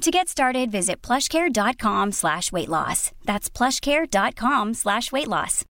To get started, visit plushcare.com slash weight loss. That's plushcare.com slash weight loss.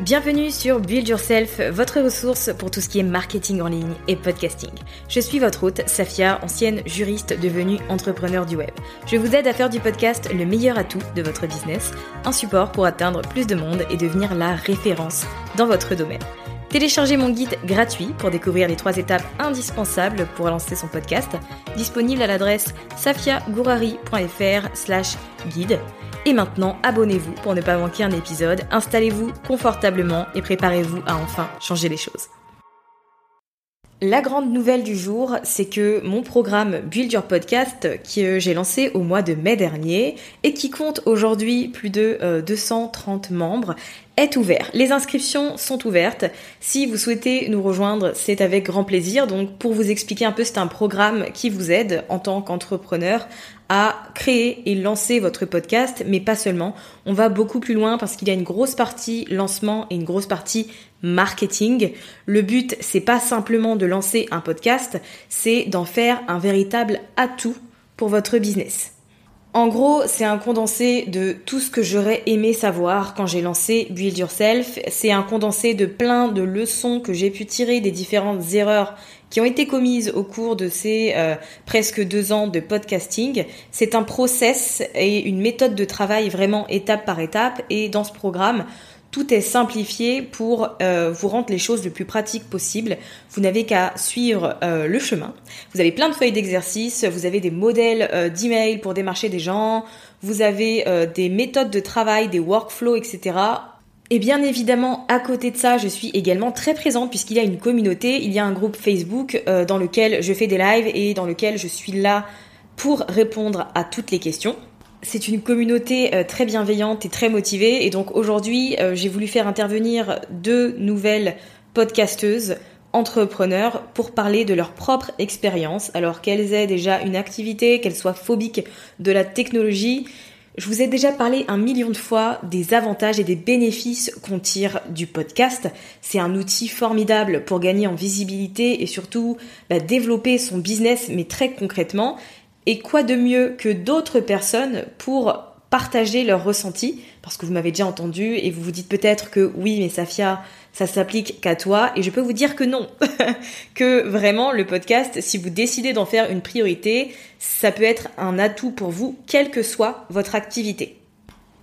Bienvenue sur Build Yourself, votre ressource pour tout ce qui est marketing en ligne et podcasting. Je suis votre hôte, Safia, ancienne juriste devenue entrepreneur du web. Je vous aide à faire du podcast le meilleur atout de votre business, un support pour atteindre plus de monde et devenir la référence dans votre domaine. Téléchargez mon guide gratuit pour découvrir les trois étapes indispensables pour lancer son podcast, disponible à l'adresse safiagourari.fr slash guide. Et maintenant, abonnez-vous pour ne pas manquer un épisode, installez-vous confortablement et préparez-vous à enfin changer les choses. La grande nouvelle du jour, c'est que mon programme Build Your Podcast, que j'ai lancé au mois de mai dernier et qui compte aujourd'hui plus de euh, 230 membres, est ouvert. Les inscriptions sont ouvertes. Si vous souhaitez nous rejoindre, c'est avec grand plaisir. Donc pour vous expliquer un peu, c'est un programme qui vous aide en tant qu'entrepreneur à créer et lancer votre podcast, mais pas seulement. On va beaucoup plus loin parce qu'il y a une grosse partie lancement et une grosse partie marketing. Le but, c'est pas simplement de lancer un podcast, c'est d'en faire un véritable atout pour votre business. En gros, c'est un condensé de tout ce que j'aurais aimé savoir quand j'ai lancé Build Yourself. C'est un condensé de plein de leçons que j'ai pu tirer des différentes erreurs qui ont été commises au cours de ces euh, presque deux ans de podcasting. C'est un process et une méthode de travail vraiment étape par étape. Et dans ce programme, tout est simplifié pour euh, vous rendre les choses le plus pratiques possible. Vous n'avez qu'à suivre euh, le chemin. Vous avez plein de feuilles d'exercice, vous avez des modèles euh, d'email pour démarcher des gens, vous avez des méthodes de travail, des workflows, etc. Et bien évidemment, à côté de ça, je suis également très présente puisqu'il y a une communauté, il y a un groupe Facebook dans lequel je fais des lives et dans lequel je suis là pour répondre à toutes les questions. C'est une communauté euh, très bienveillante et très motivée et donc aujourd'hui euh, j'ai voulu faire intervenir deux nouvelles podcasteuses entrepreneurs pour parler de leur propre expérience alors qu'elles aient déjà une activité, qu'elles soient phobiques de la technologie. Je vous ai déjà parlé un million de fois des avantages et des bénéfices qu'on tire du podcast. C'est un outil formidable pour gagner en visibilité et surtout bah, développer son business mais très concrètement. Et quoi de mieux que d'autres personnes pour partager leurs ressentis? Parce que vous m'avez déjà entendu et vous vous dites peut-être que oui, mais Safia, ça s'applique qu'à toi. Et je peux vous dire que non. que vraiment, le podcast, si vous décidez d'en faire une priorité, ça peut être un atout pour vous, quelle que soit votre activité.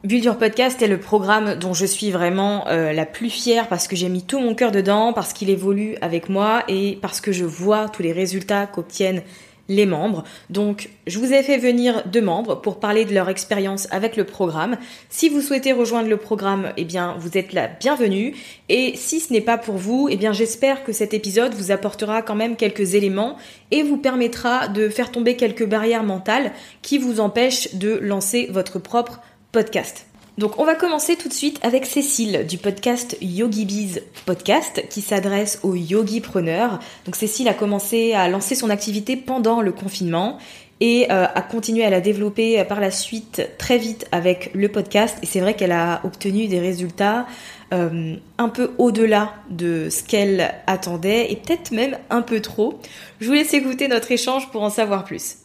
Build Your Podcast est le programme dont je suis vraiment euh, la plus fière parce que j'ai mis tout mon cœur dedans, parce qu'il évolue avec moi et parce que je vois tous les résultats qu'obtiennent les membres. Donc, je vous ai fait venir deux membres pour parler de leur expérience avec le programme. Si vous souhaitez rejoindre le programme, eh bien, vous êtes la bienvenue. Et si ce n'est pas pour vous, eh bien, j'espère que cet épisode vous apportera quand même quelques éléments et vous permettra de faire tomber quelques barrières mentales qui vous empêchent de lancer votre propre podcast. Donc on va commencer tout de suite avec Cécile du podcast YogiBiz Podcast qui s'adresse aux yogi preneurs. Donc Cécile a commencé à lancer son activité pendant le confinement et a continué à la développer par la suite très vite avec le podcast. Et c'est vrai qu'elle a obtenu des résultats un peu au-delà de ce qu'elle attendait et peut-être même un peu trop. Je vous laisse écouter notre échange pour en savoir plus.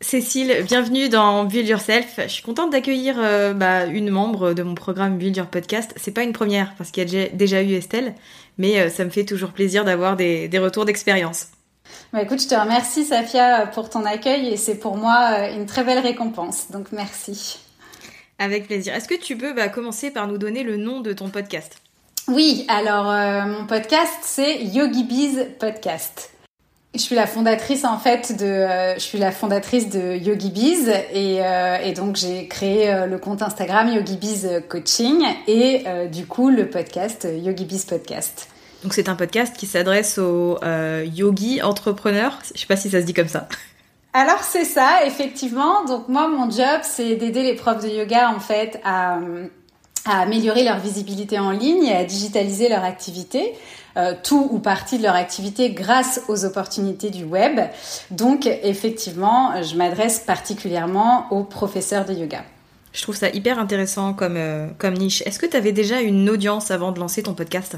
Cécile, bienvenue dans Build Yourself. Je suis contente d'accueillir euh, bah, une membre de mon programme Build Your Podcast. C'est pas une première parce qu'il y a déjà eu Estelle, mais euh, ça me fait toujours plaisir d'avoir des, retours d'expérience. Bah écoute, je te remercie Safia pour ton accueil et c'est pour moi euh, une très belle récompense. Donc merci. Avec plaisir. Est-ce que tu peux bah, commencer par nous donner le nom de ton podcast? Oui, alors mon podcast c'est Yogi Bees Podcast. Je suis la fondatrice en fait de, euh, je suis la fondatrice de Yogi Bees et, euh, et donc j'ai créé euh, le compte Instagram Yogi Bees Coaching et du coup le podcast Yogi Bees Podcast. Donc c'est un podcast qui s'adresse aux yogi entrepreneurs. Je sais pas si ça se dit comme ça. Alors c'est ça effectivement. Donc moi mon job c'est d'aider les profs de yoga en fait à à améliorer leur visibilité en ligne et à digitaliser leur activité. Euh, tout ou partie de leur activité grâce aux opportunités du web. Donc effectivement, je m'adresse particulièrement aux professeurs de yoga. Je trouve ça hyper intéressant comme, euh, comme niche. Est-ce que tu avais déjà une audience avant de lancer ton podcast?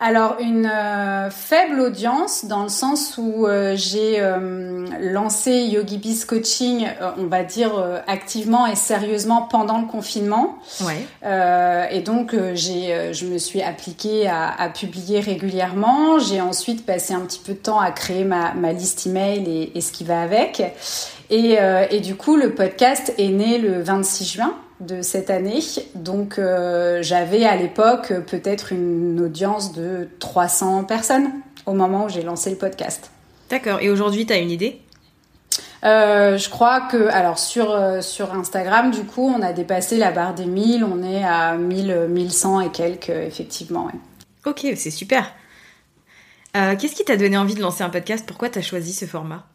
Alors une euh, faible audience dans le sens où euh, j'ai euh, lancé Yogi Biz Coaching, on va dire activement et sérieusement pendant le confinement. Ouais. et donc j'ai, je me suis appliquée à, à publier régulièrement. J'ai ensuite passé un petit peu de temps à créer ma, ma liste email et, et ce qui va avec. Et, et du coup, le podcast est né le 26 juin de cette année. Donc euh, j'avais à l'époque peut-être une audience de 300 personnes au moment où j'ai lancé le podcast. D'accord. Et aujourd'hui, tu as une idée? Euh, je crois que, alors sur, euh, sur Instagram, du coup, on a dépassé la barre des 1000, on est à 1000, 1100 et quelques, effectivement. Ok, c'est super. Qu'est-ce qui t'a donné envie de lancer un podcast? Pourquoi tu as choisi ce format?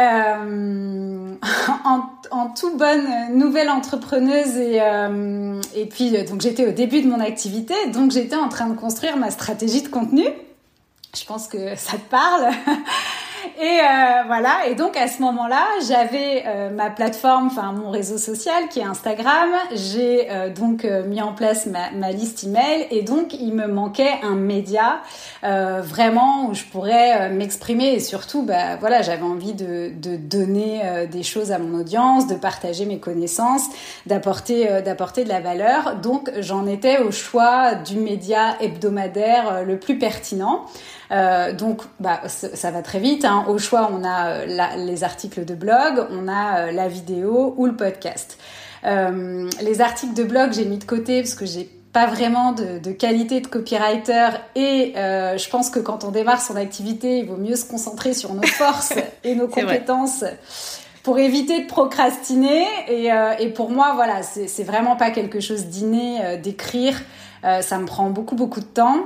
Euh, en, tout bonne nouvelle entrepreneuse et, euh, et puis euh, donc j'étais au début de mon activité, donc j'étais en train de construire ma stratégie de contenu. Je pense que ça te parle. Et euh, voilà, et donc à ce moment-là, j'avais euh, ma plateforme, enfin mon réseau social qui est Instagram. J'ai euh, donc mis en place ma, ma, liste email et donc il me manquait un média vraiment où je pourrais m'exprimer et surtout, bah voilà, j'avais envie de, de donner des choses à mon audience, de partager mes connaissances, d'apporter d'apporter de la valeur. Donc j'en étais au choix du média hebdomadaire le plus pertinent. Euh, donc, bah, ça va très vite. Hein. Au choix, on a euh, les articles de blog, on a euh, la vidéo ou le podcast. les articles de blog, j'ai mis de côté parce que j'ai pas vraiment de, qualité de copywriter et je pense que quand on démarre son activité, il vaut mieux se concentrer sur nos forces et nos compétences pour éviter de procrastiner. Et, et pour moi, voilà, c'est vraiment pas quelque chose d'inné d'écrire. ça me prend beaucoup beaucoup de temps.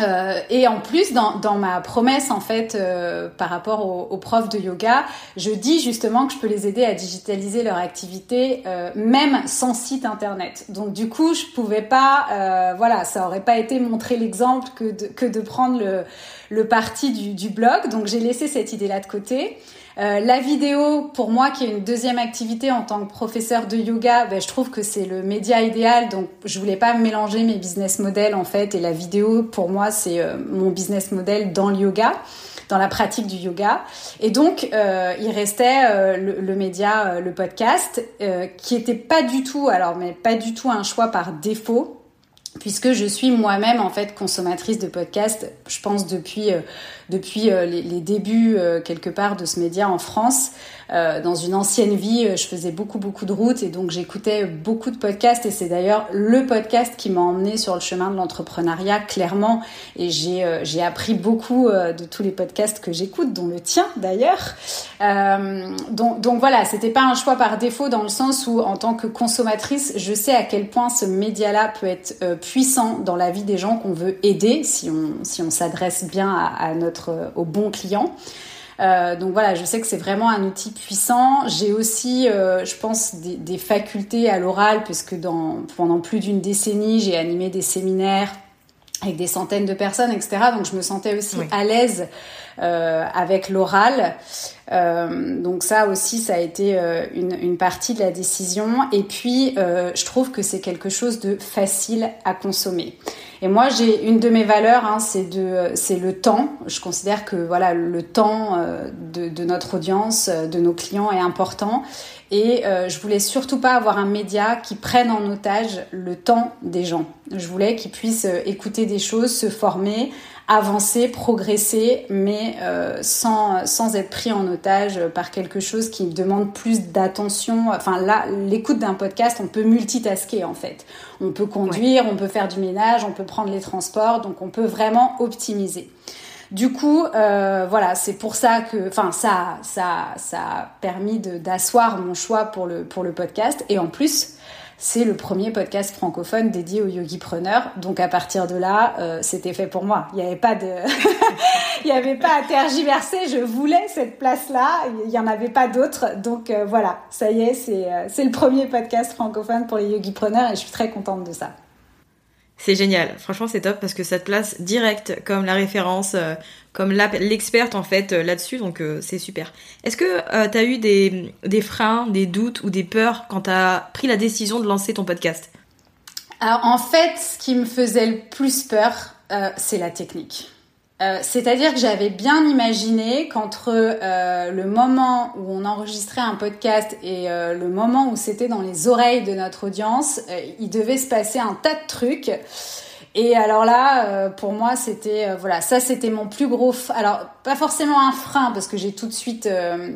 Euh, et en plus, dans, ma promesse en fait euh, par rapport aux, profs de yoga, je dis justement que je peux les aider à digitaliser leur activité euh, même sans site internet. Donc du coup, je pouvais pas, euh, voilà, ça aurait pas été montrer l'exemple que de, prendre le, le parti du, du blog. Donc j'ai laissé cette idée-là de côté. Euh, la vidéo, pour moi, qui est une deuxième activité en tant que professeur de yoga, ben, je trouve que c'est le média idéal. Donc, je voulais pas mélanger mes business models en fait. Et la vidéo, pour moi, c'est euh, mon business model dans le yoga dans la pratique du yoga. Et donc, euh, il restait le, média, le podcast, qui était pas du tout, alors mais pas du tout un choix par défaut puisque je suis moi-même en fait consommatrice de podcasts, je pense depuis depuis les, les, débuts quelque part de ce média en France. Euh, dans une ancienne vie, euh, je faisais beaucoup beaucoup de routes et donc j'écoutais beaucoup de podcasts et c'est d'ailleurs le podcast qui m'a emmené sur le chemin de l'entrepreneuriat clairement et j'ai euh, j'ai appris beaucoup de tous les podcasts que j'écoute, dont le tien d'ailleurs. donc donc voilà, c'était pas un choix par défaut dans le sens où en tant que consommatrice, je sais à quel point ce média-là peut être puissant dans la vie des gens qu'on veut aider si on si on s'adresse bien à notre au bon client. Euh, donc voilà, je sais que c'est vraiment un outil puissant. J'ai aussi, euh, je pense, des, des, facultés à l'oral, puisque dans, pendant plus d'une décennie, j'ai animé des séminaires avec des centaines de personnes, etc. Donc je me sentais aussi à l'aise avec l'oral. donc ça aussi, ça a été une, une, partie de la décision. Et puis, je trouve que c'est quelque chose de facile à consommer. Et moi, j'ai une de mes valeurs, hein, c'est de, c'est le temps. Je considère que voilà, le temps de, notre audience, de nos clients est important. Et euh, je voulais surtout pas avoir un média qui prenne en otage le temps des gens. Je voulais qu'ils puissent euh, écouter des choses, se former, avancer, progresser, mais euh, sans, sans être pris en otage par quelque chose qui demande plus d'attention. Enfin là, l'écoute d'un podcast, on peut multitasker en fait. On peut conduire, on peut faire du ménage, on peut prendre les transports, donc on peut vraiment optimiser. Du coup, euh, voilà, c'est pour ça que, enfin, ça, ça, ça a permis d'asseoir mon choix pour le, pour le podcast. Et en plus, c'est le premier podcast francophone dédié aux yogi-preneurs. Donc à partir de là, euh, c'était fait pour moi. Il n'y avait pas de, il y avait pas à tergiverser. Je voulais cette place-là. Il n'y en avait pas d'autres. Donc euh, voilà, ça y est, c'est c'est le premier podcast francophone pour les yogi-preneurs et je suis très contente de ça. C'est génial. Franchement, c'est top parce que ça te place direct comme la référence, euh, comme l'experte en fait euh, là-dessus. Donc euh, c'est super. Est-ce que tu as eu des, freins, des doutes ou des peurs quand tu as pris la décision de lancer ton podcast? Alors en fait, ce qui me faisait le plus peur, c'est la technique. Euh, c'est-à-dire que j'avais bien imaginé qu'entre euh, le moment où on enregistrait un podcast et euh, le moment où c'était dans les oreilles de notre audience, il devait se passer un tas de trucs. Et alors là, pour moi, c'était voilà, ça c'était mon plus gros. Alors pas forcément un frein parce que j'ai tout de suite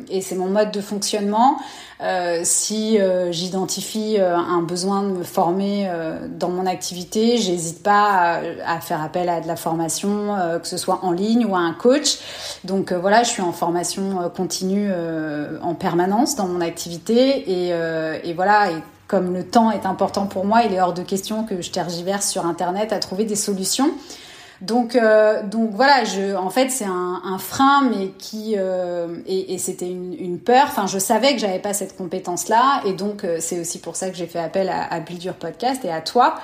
et c'est mon mode de fonctionnement. Euh, si euh, j'identifie euh, un besoin de me former dans mon activité, j'hésite pas à, faire appel à de la formation, que ce soit en ligne ou à un coach. Donc voilà, je suis en formation continue en permanence dans mon activité et, et voilà. Comme le temps est important pour moi, il est hors de question que je tergiverse sur Internet à trouver des solutions. Donc, euh, donc voilà, je, en fait, c'est un, frein, mais qui euh, et, c'était une, peur. Enfin, je savais que j'avais pas cette compétence-là, et donc euh, c'est aussi pour ça que j'ai fait appel à, à Your Podcast et à toi,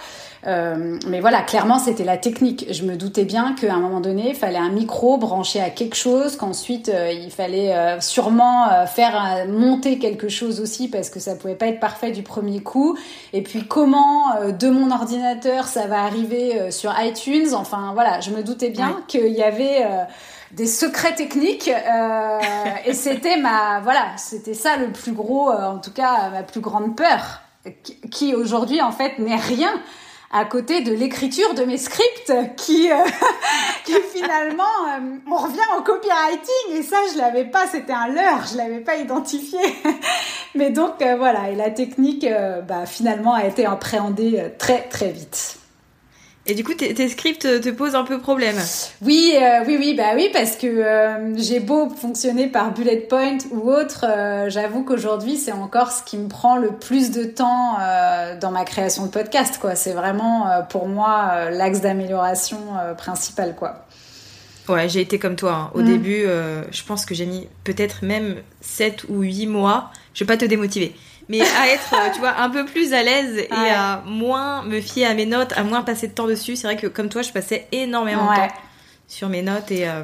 euh, mais voilà, clairement, c'était la technique. Je me doutais bien qu'à un moment donné, il fallait un micro branché à quelque chose, qu'ensuite euh, il fallait euh, sûrement faire monter quelque chose aussi parce que ça pouvait pas être parfait du premier coup. Et puis comment de mon ordinateur ça va arriver sur iTunes? Enfin voilà, je me doutais bien qu'il y avait des secrets techniques euh, et c'était ma voilà c'était ça le plus gros en tout cas ma plus grande peur qui aujourd'hui en fait n'est rien à côté de l'écriture de mes scripts qui, euh, qui finalement, euh, on revient au copywriting et ça, je l'avais pas, c'était un leurre, je l'avais pas identifié. Mais donc, euh, voilà, et la technique, bah, finalement, a été appréhendée très, très vite. Et du coup, tes, scripts te posent un peu problème. Oui, euh, oui, oui, bah oui, parce que euh, j'ai beau fonctionner par bullet point ou autre, euh, j'avoue qu'aujourd'hui c'est encore ce qui me prend le plus de temps dans ma création de podcast, quoi. C'est vraiment pour moi l'axe d'amélioration principal, quoi. Ouais, j'ai été comme toi. Hein. Au mm. début, je pense que j'ai mis peut-être même 7 ou 8 mois. Je vais pas te démotiver mais à être, euh, tu vois, un peu plus à l'aise et à moins me fier à mes notes, à moins passer de temps dessus. C'est vrai que comme toi, je passais énormément de temps sur mes notes et euh,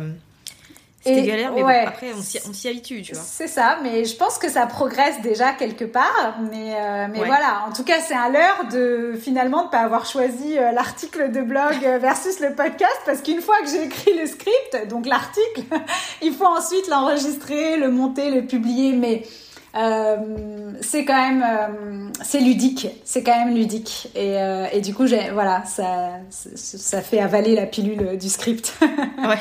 c'était galère, mais bon, après on s'y habitue, tu vois. C'est ça, mais je pense que ça progresse déjà quelque part. Mais, euh, mais voilà, en tout cas, c'est à l'heure de finalement de pas avoir choisi l'article de blog versus le podcast, parce qu'une fois que j'ai écrit le script, donc l'article, il faut ensuite l'enregistrer, le monter, le publier. Mais euh, c'est quand même euh, c'est ludique. C'est quand même ludique. Et, euh, et du coup j'ai voilà ça ça fait avaler la pilule du script. Ouais.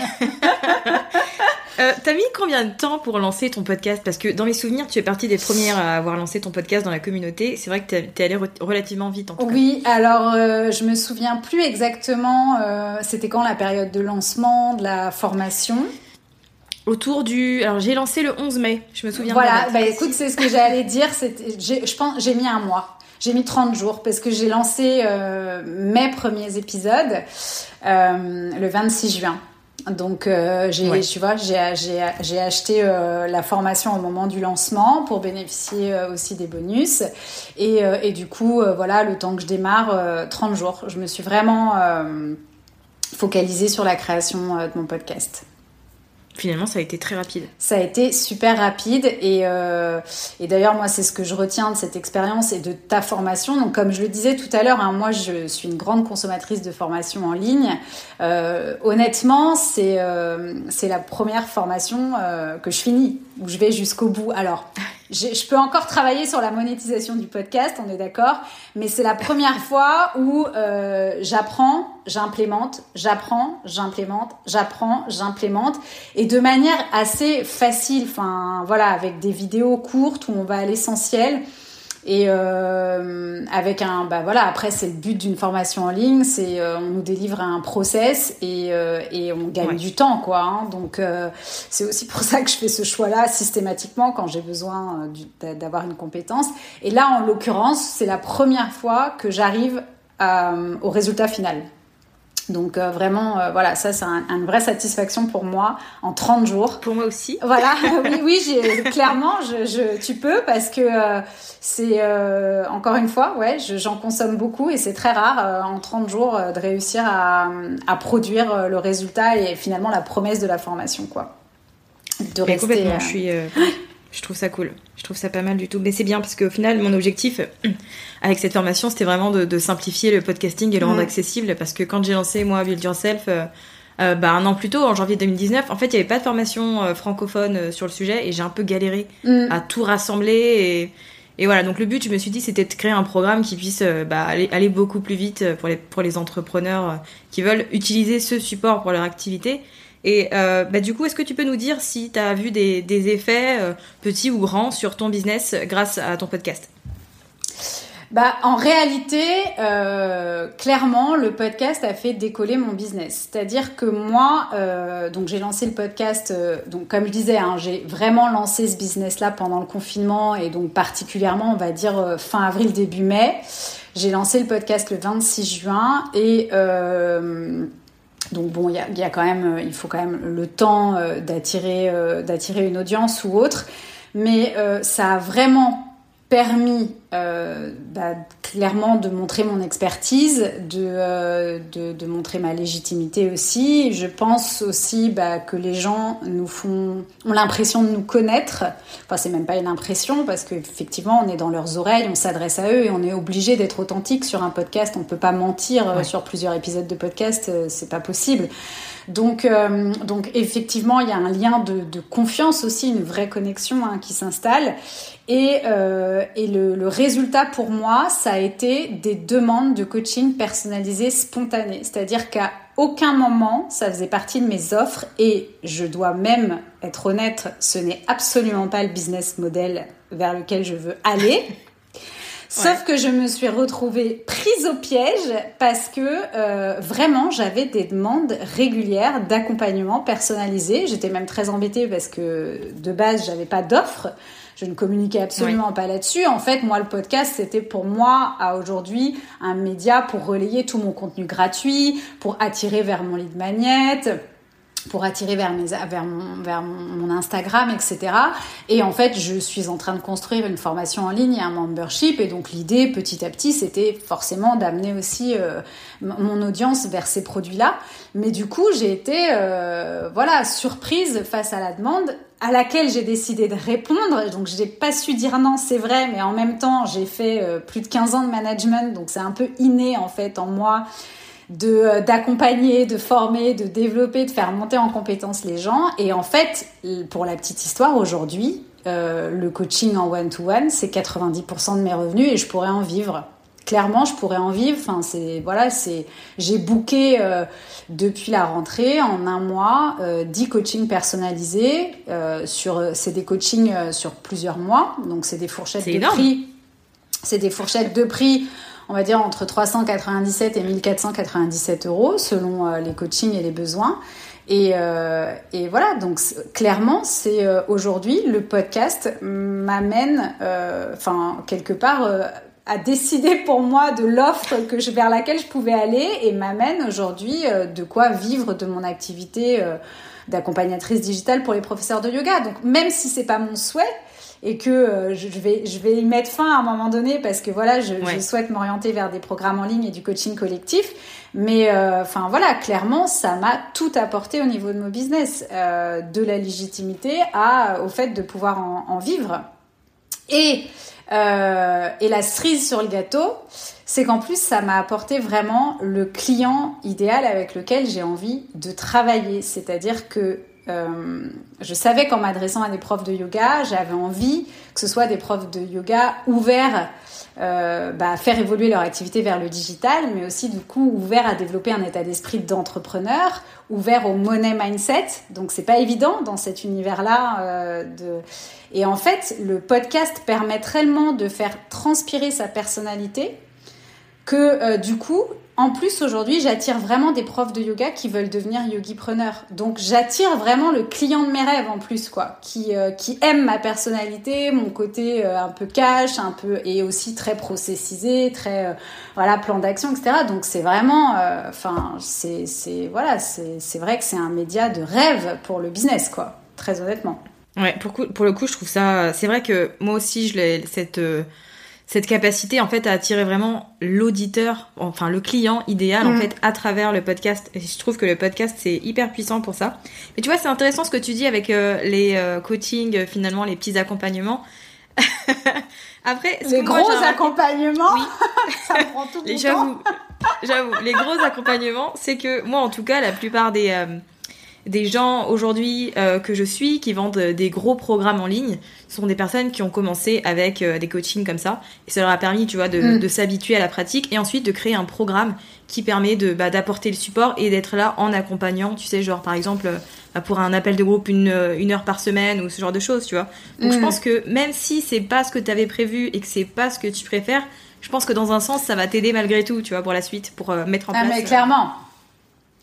T'as mis combien de temps pour lancer ton podcast? Parce que dans mes souvenirs, tu es partie des premières à avoir lancé ton podcast dans la communauté. C'est vrai que t'es allée relativement vite en tout Oui, alors je me souviens plus exactement. C'était quand la période de lancement de la formation autour du. Alors j'ai lancé le 11 mai, je me souviens. Voilà, bah écoute, c'est ce que j'allais dire. Je pense, j'ai mis un mois. J'ai mis 30 jours parce que j'ai lancé euh, mes premiers épisodes euh, le 26 juin. Donc, euh, j'ai, tu vois, j'ai, acheté la formation au moment du lancement pour bénéficier aussi des bonus. Et, et du coup, voilà, le temps que je démarre, 30 jours. Je me suis vraiment focalisée sur la création de mon podcast. Finalement, ça a été très rapide. Ça a été super rapide et, euh, et d'ailleurs, moi, c'est ce que je retiens de cette expérience et de ta formation. Donc, comme je le disais tout à l'heure, hein, moi, je suis une grande consommatrice de formation en ligne. Euh, honnêtement, c'est euh, c'est la première formation que je finis, où je vais jusqu'au bout. Alors, je peux encore travailler sur la monétisation du podcast, on est d'accord, mais c'est la première fois où euh, j'apprends, j'implémente, j'apprends, j'implémente, j'apprends, j'implémente, et de manière assez facile, enfin voilà, avec des vidéos courtes où on va à l'essentiel. Et euh, avec un, bah voilà, après c'est le but d'une formation en ligne, c'est euh, on nous délivre un process et, euh, et on gagne du temps quoi. Hein. donc euh, c'est aussi pour ça que je fais ce choix-là systématiquement quand j'ai besoin euh, d'avoir une compétence. Et là en l'occurrence c'est la première fois que j'arrive au résultat final. Donc euh, vraiment, euh, voilà, ça c'est un, une vraie satisfaction pour moi en 30 jours. Pour moi aussi. Voilà, oui, oui, clairement, je, je, tu peux parce que euh, c'est encore une fois, ouais, j'en consomme beaucoup et c'est très rare en 30 jours de réussir à, à, produire le résultat et finalement la promesse de la formation, quoi. De rester. Complètement, je suis. Je trouve ça cool. Je trouve ça pas mal du tout. Mais c'est bien parce qu'au final, mon objectif avec cette formation, c'était vraiment de, simplifier le podcasting et le rendre accessible. Parce que quand j'ai lancé, moi, Build Yourself, euh, euh, bah, un an plus tôt, en janvier 2019, en fait, il n'y avait pas de formation euh, francophone sur le sujet et j'ai un peu galéré mm. à tout rassembler. Et, voilà, donc le but, je me suis dit, c'était de créer un programme qui puisse bah, aller, aller, beaucoup plus vite pour les, pour les entrepreneurs qui veulent utiliser ce support pour leur activité et euh, bah, du coup, est-ce que tu peux nous dire si tu as vu des, des effets, euh, petits ou grands, sur ton business grâce à ton podcast? Bah, en réalité, euh, clairement, le podcast a fait décoller mon business. C'est-à-dire que moi, euh, donc j'ai lancé le podcast. Euh, donc comme je disais, hein, j'ai vraiment lancé ce business-là pendant le confinement et donc particulièrement, on va dire euh, fin avril début mai. J'ai lancé le podcast le 26 juin et euh, donc bon, il y a, quand même, euh, il faut quand même le temps euh, d'attirer, euh, d'attirer une audience ou autre, mais ça a vraiment permis euh, bah, clairement de montrer mon expertise, de, euh, de, de, montrer ma légitimité aussi. Je pense aussi bah, que les gens nous font, ont l'impression de nous connaître. Enfin, c'est même pas une impression parce qu'effectivement, on est dans leurs oreilles, on s'adresse à eux et on est obligé d'être authentique sur un podcast. On peut pas mentir euh, sur plusieurs épisodes de podcast, euh, c'est pas possible. Donc, euh, donc effectivement, il y a un lien de, de confiance aussi, une vraie connexion hein, qui s'installe. Et, euh, et le, le, résultat pour moi, ça a été des demandes de coaching personnalisées spontanées. C'est-à-dire qu'à aucun moment, ça faisait partie de mes offres. Et je dois même être honnête, ce n'est absolument pas le business model vers lequel je veux aller. Sauf que je me suis retrouvée prise au piège parce que euh, vraiment j'avais des demandes régulières d'accompagnement personnalisé. J'étais même très embêtée parce que de base j'avais pas d'offre. Je ne communiquais absolument pas là-dessus. En fait, moi, le podcast, c'était pour moi, à aujourd'hui, un média pour relayer tout mon contenu gratuit, pour attirer vers mon lead magnet, pour attirer vers, mon Instagram, etc. Et en fait, je suis en train de construire une formation en ligne et un membership. Et donc, l'idée, petit à petit, c'était forcément d'amener aussi euh, mon audience vers ces produits-là. Mais du coup, j'ai été, euh, voilà, surprise face à la demande à laquelle j'ai décidé de répondre. Donc, j'ai pas su dire non, c'est vrai, mais en même temps, j'ai fait euh, plus de 15 ans de management, donc c'est un peu inné, en fait, en moi de euh, d'accompagner, de former, de développer, de faire monter en compétence les gens. Et en fait, pour la petite histoire, aujourd'hui, euh, le coaching en one-to-one, c'est 90% de mes revenus et je pourrais en vivre. Clairement, je pourrais en vivre. Enfin, c'est voilà, c'est j'ai booké euh, depuis la rentrée en un mois euh, 10 coachings personnalisés sur c'est des coachings sur plusieurs mois. Donc c'est des fourchettes de prix. C'est des fourchettes de prix on va dire entre 397 et 1497 euros selon euh, les coachings et les besoins. Et, euh, et voilà, donc clairement, c'est euh, aujourd'hui le podcast m'amène, enfin quelque part, à décider pour moi de l'offre que je, vers laquelle je pouvais aller et m'amène aujourd'hui de quoi vivre de mon activité d'accompagnatrice digitale pour les professeurs de yoga. Donc même si c'est pas mon souhait, et que je vais je vais y mettre fin à un moment donné parce que voilà, je, je souhaite m'orienter vers des programmes en ligne et du coaching collectif. Mais enfin voilà, clairement, ça m'a tout apporté au niveau de mon business, de la légitimité à au fait de pouvoir en, en vivre. Et euh, et la cerise sur le gâteau, c'est qu'en plus, ça m'a apporté vraiment le client idéal avec lequel j'ai envie de travailler. C'est-à-dire que euh, je savais qu'en m'adressant à des profs de yoga, j'avais envie que ce soit des profs de yoga ouverts euh, bah, à faire évoluer leur activité vers le digital, mais aussi du coup ouverts à développer un état d'esprit d'entrepreneur, ouverts au money mindset. Donc c'est pas évident dans cet univers-là euh, et en fait, le podcast permet tellement de faire transpirer sa personnalité que du coup, en plus aujourd'hui, j'attire vraiment des profs de yoga qui veulent devenir yogi-preneurs. Donc j'attire vraiment le client de mes rêves en plus, quoi, qui euh, qui aime ma personnalité, mon côté euh, un peu cash, un peu et aussi très processisé, très voilà plan d'action, etc. Donc c'est vraiment, enfin c'est voilà, c'est vrai que c'est un média de rêve pour le business, quoi, très honnêtement. Ouais, pour, pour le coup, je trouve ça. C'est vrai que moi aussi, je l'ai cette euh, cette capacité en fait à attirer vraiment l'auditeur, enfin le client idéal en mm. fait à travers le podcast. Et je trouve que le podcast c'est hyper puissant pour ça. Mais tu vois, c'est intéressant ce que tu dis avec euh, les euh, coachings, finalement les petits accompagnements. Après, les gros accompagnements, oui. ça prend tout mon J'avoue, j'avoue, les gros accompagnements, c'est que moi en tout cas, la plupart des des gens aujourd'hui euh, que je suis qui vendent des gros programmes en ligne sont des personnes qui ont commencé avec euh, des coachings comme ça et ça leur a permis tu vois de, mm. de s'habituer à la pratique et ensuite de créer un programme qui permet de bah, d'apporter le support et d'être là en accompagnant tu sais genre par exemple euh, bah, pour un appel de groupe une, une heure par semaine ou ce genre de choses tu vois donc je mm. pense que même si c'est pas ce que tu avais prévu et que c'est pas ce que tu préfères je pense que dans un sens ça va t'aider malgré tout tu vois pour la suite pour mettre en ah, place mais clairement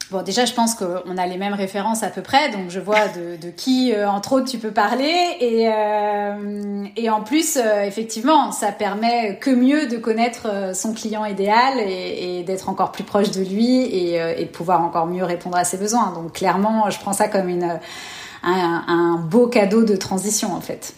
Bon, déjà, je pense qu'on a les mêmes références à peu près, donc je vois de, qui, euh, entre autres, tu peux parler. Et, euh, et en plus, euh, effectivement, ça permet que mieux de connaître son client idéal et, d'être encore plus proche de lui et, et, de pouvoir encore mieux répondre à ses besoins. Donc, clairement, je prends ça comme une, un, un beau cadeau de transition, en fait.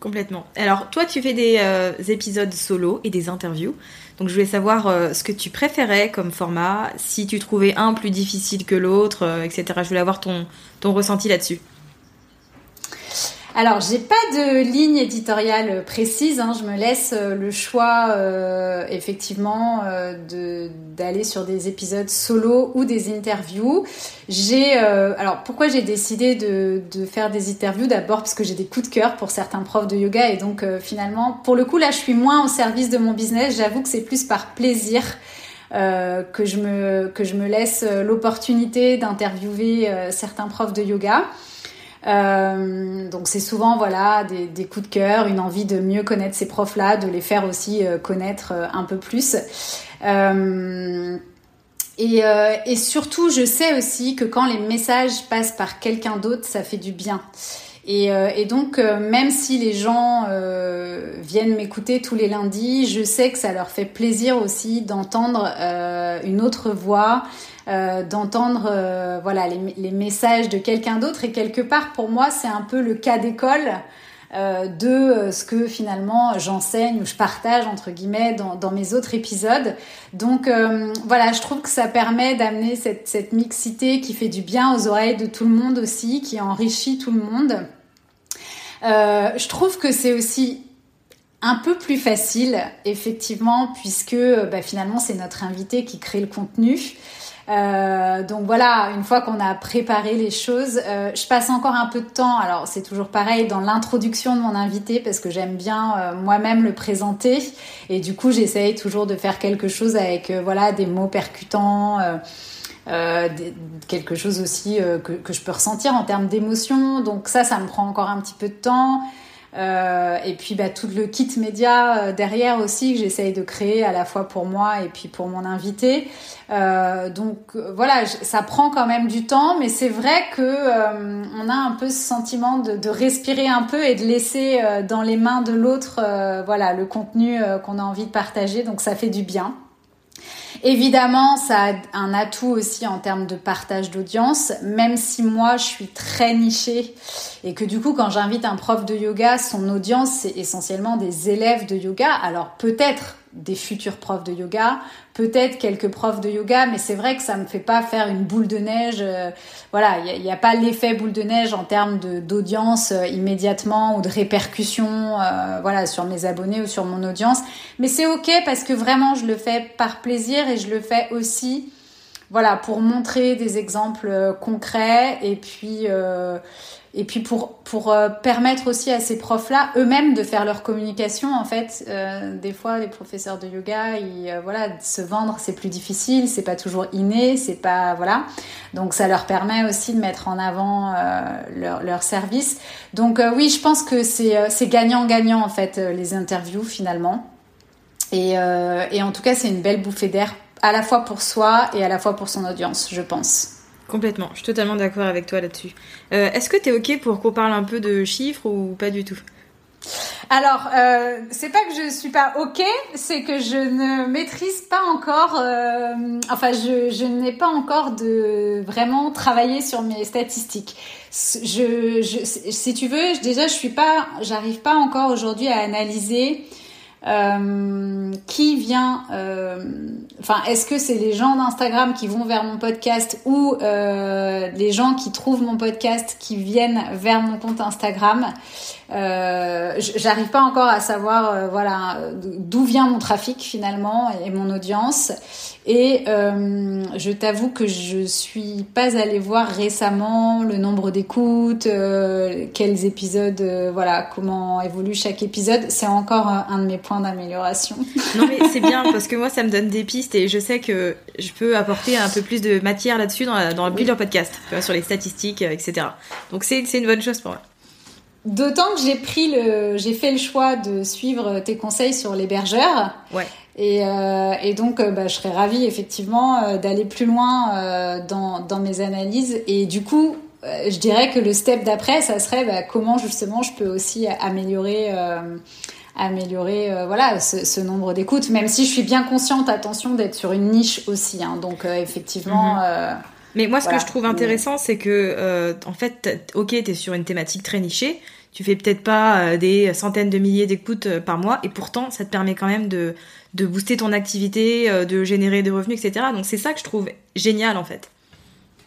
Complètement. Alors, toi, tu fais des épisodes solo et des interviews. Donc je voulais savoir euh, ce que tu préférais comme format, si tu trouvais un plus difficile que l'autre, euh, etc. Je voulais avoir ton, ton ressenti là-dessus. Alors, j'ai pas de ligne éditoriale précise. Hein. Je me laisse euh, le choix, euh, effectivement, euh, de d'aller sur des épisodes solo ou des interviews. J'ai, alors, pourquoi j'ai décidé de, de faire des interviews? D'abord parce que j'ai des coups de cœur pour certains profs de yoga et donc finalement, pour le coup, là, je suis moins au service de mon business. J'avoue que c'est plus par plaisir. que je me que je me laisse l'opportunité d'interviewer certains profs de yoga. Euh, donc c'est souvent voilà des, coups de cœur, une envie de mieux connaître ces profs-là, de les faire aussi euh, connaître euh, un peu plus. Et, et, surtout, je sais aussi que quand les messages passent par quelqu'un d'autre, ça fait du bien. Et, et donc, même si les gens viennent m'écouter tous les lundis, je sais que ça leur fait plaisir aussi d'entendre une autre voix, euh, d'entendre euh, voilà les, messages de quelqu'un d'autre. Et quelque part pour moi c'est un peu le cas d'école euh, de ce que finalement j'enseigne ou je partage entre guillemets dans, mes autres épisodes. Donc voilà, je trouve que ça permet d'amener cette, cette mixité qui fait du bien aux oreilles de tout le monde aussi, qui enrichit tout le monde. je trouve que c'est aussi un peu plus facile, effectivement, puisque bah, finalement c'est notre invité qui crée le contenu. Euh, donc voilà, une fois qu'on a préparé les choses, euh, je passe encore un peu de temps. Alors c'est toujours pareil dans l'introduction de mon invité parce que j'aime bien euh, moi-même le présenter et du coup j'essaye toujours de faire quelque chose avec voilà des mots percutants. quelque chose aussi que, que, je peux ressentir en termes d'émotion. Donc ça, ça me prend encore un petit peu de temps. Euh, et puis bah, tout le kit média euh, derrière aussi que j'essaye de créer à la fois pour moi et puis pour mon invité. Euh, donc euh, voilà, ça prend quand même du temps, mais c'est vrai que on a un peu ce sentiment de, de, respirer un peu et de laisser dans les mains de l'autre, voilà, le contenu qu'on a envie de partager. Donc ça fait du bien. Évidemment, ça a un atout aussi en termes de partage d'audience, même si moi je suis très nichée et que du coup quand j'invite un prof de yoga, son audience c'est essentiellement des élèves de yoga. Alors peut-être des futurs profs de yoga, peut-être quelques profs de yoga, mais c'est vrai que ça me fait pas faire une boule de neige. Euh, voilà, il n'y a, pas l'effet boule de neige en termes d'audience euh, immédiatement ou de répercussion, euh, voilà, sur mes abonnés ou sur mon audience. Mais c'est ok parce que vraiment je le fais par plaisir et je le fais aussi, voilà, pour montrer des exemples concrets et puis et puis pour pour euh, permettre aussi à ces profs-là eux-mêmes de faire leur communication en fait euh, des fois les professeurs de yoga ils euh, voilà se vendre c'est plus difficile c'est pas toujours inné c'est pas voilà. Donc ça leur permet aussi de mettre en avant leur leur service. Donc oui je pense que c'est c'est gagnant gagnant en fait les interviews finalement. Et et en tout cas c'est une belle bouffée d'air à la fois pour soi et à la fois pour son audience je pense Complètement, je suis totalement d'accord avec toi là-dessus. Euh, est-ce que tu es OK pour qu'on parle un peu de chiffres ou pas du tout? Alors, euh, c'est pas que je suis pas ok, c'est que je ne maîtrise pas encore. Euh, enfin, je, n'ai pas encore de vraiment travaillé sur mes statistiques. Si tu veux, déjà, je suis pas, j'arrive pas encore aujourd'hui à analyser euh, qui vient euh, enfin est-ce que c'est les gens d'Instagram qui vont vers mon podcast ou euh, les gens qui trouvent mon podcast qui viennent vers mon compte Instagram? Euh, j'arrive pas encore à savoir euh, voilà d'où vient mon trafic finalement et mon audience. Et euh, je t'avoue que je suis pas allée voir récemment le nombre d'écoutes quels épisodes voilà comment évolue chaque épisode. C'est encore un de mes points d'amélioration. Non mais c'est bien parce que moi ça me donne des pistes et je sais que je peux apporter un peu plus de matière là-dessus dans, la, dans le builder podcast sur les statistiques etc donc c'est une bonne chose pour moi D'autant que j'ai pris le, j'ai fait le choix de suivre tes conseils sur l'hébergeur. Ouais. Et, euh, et donc, euh, bah, je serais ravie effectivement euh, d'aller plus loin euh, dans, dans mes analyses. Et du coup, je dirais que le step d'après, ça serait bah, comment justement je peux aussi améliorer, améliorer, voilà, ce, ce nombre d'écoutes. Même si je suis bien consciente, attention, d'être sur une niche aussi. Hein, donc, effectivement. Mhm. Mais moi, ce que je trouve intéressant, c'est que, euh, en fait, ok, t'es sur une thématique très nichée, tu fais peut-être pas euh, des centaines de milliers d'écoutes euh, par mois, et pourtant, ça te permet quand même de, de booster ton activité, de générer des revenus, etc. Donc c'est ça que je trouve génial, en fait.